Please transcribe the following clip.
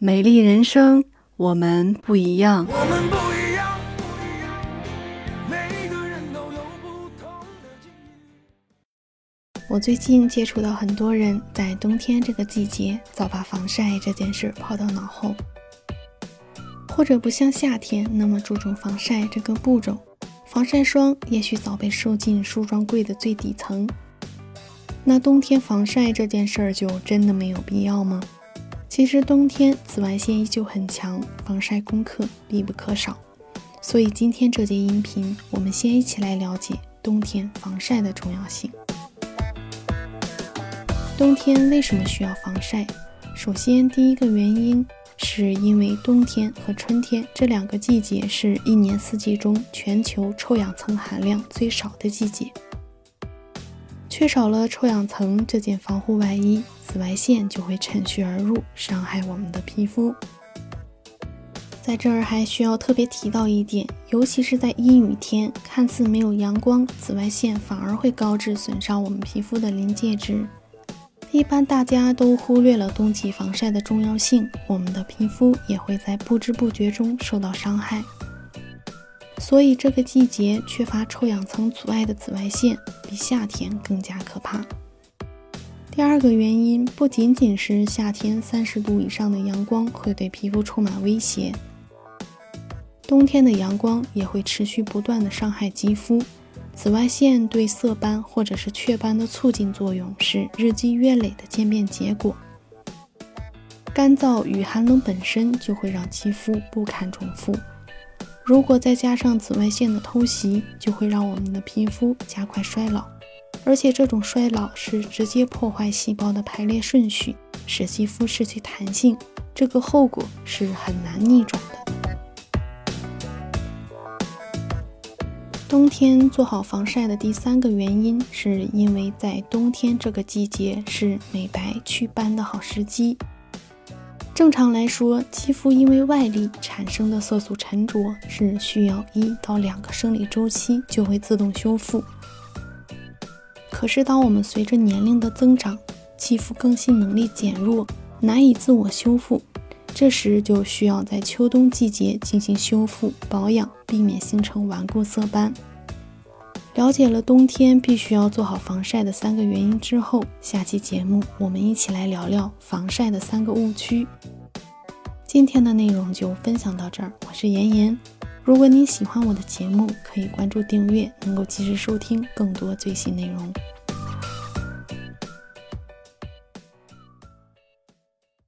美丽人生，我们不一样。我们不一样，不一样，每个人都有不同的境遇。我最近接触到很多人在冬天这个季节早把防晒这件事抛到脑后，或者不像夏天那么注重防晒这个步骤，防晒霜也许早被收进梳妆柜的最底层。那冬天防晒这件事儿就真的没有必要吗？其实冬天紫外线依旧很强，防晒功课必不可少。所以今天这节音频，我们先一起来了解冬天防晒的重要性。冬天为什么需要防晒？首先，第一个原因是因为冬天和春天这两个季节是一年四季中全球臭氧层含量最少的季节，缺少了臭氧层这件防护外衣。紫外线就会趁虚而入，伤害我们的皮肤。在这儿还需要特别提到一点，尤其是在阴雨天，看似没有阳光，紫外线反而会高致损伤我们皮肤的临界值。一般大家都忽略了冬季防晒的重要性，我们的皮肤也会在不知不觉中受到伤害。所以这个季节缺乏臭氧层阻碍的紫外线，比夏天更加可怕。第二个原因不仅仅是夏天三十度以上的阳光会对皮肤充满威胁，冬天的阳光也会持续不断的伤害肌肤。紫外线对色斑或者是雀斑的促进作用是日积月累的渐变结果。干燥与寒冷本身就会让肌肤不堪重负，如果再加上紫外线的偷袭，就会让我们的皮肤加快衰老。而且这种衰老是直接破坏细胞的排列顺序，使肌肤失去弹性，这个后果是很难逆转的。冬天做好防晒的第三个原因，是因为在冬天这个季节是美白祛斑的好时机。正常来说，肌肤因为外力产生的色素沉着是需要一到两个生理周期就会自动修复。可是，当我们随着年龄的增长，肌肤更新能力减弱，难以自我修复，这时就需要在秋冬季节进行修复保养，避免形成顽固色斑。了解了冬天必须要做好防晒的三个原因之后，下期节目我们一起来聊聊防晒的三个误区。今天的内容就分享到这儿，我是妍妍。如果您喜欢我的节目，可以关注订阅，能够及时收听更多最新内容。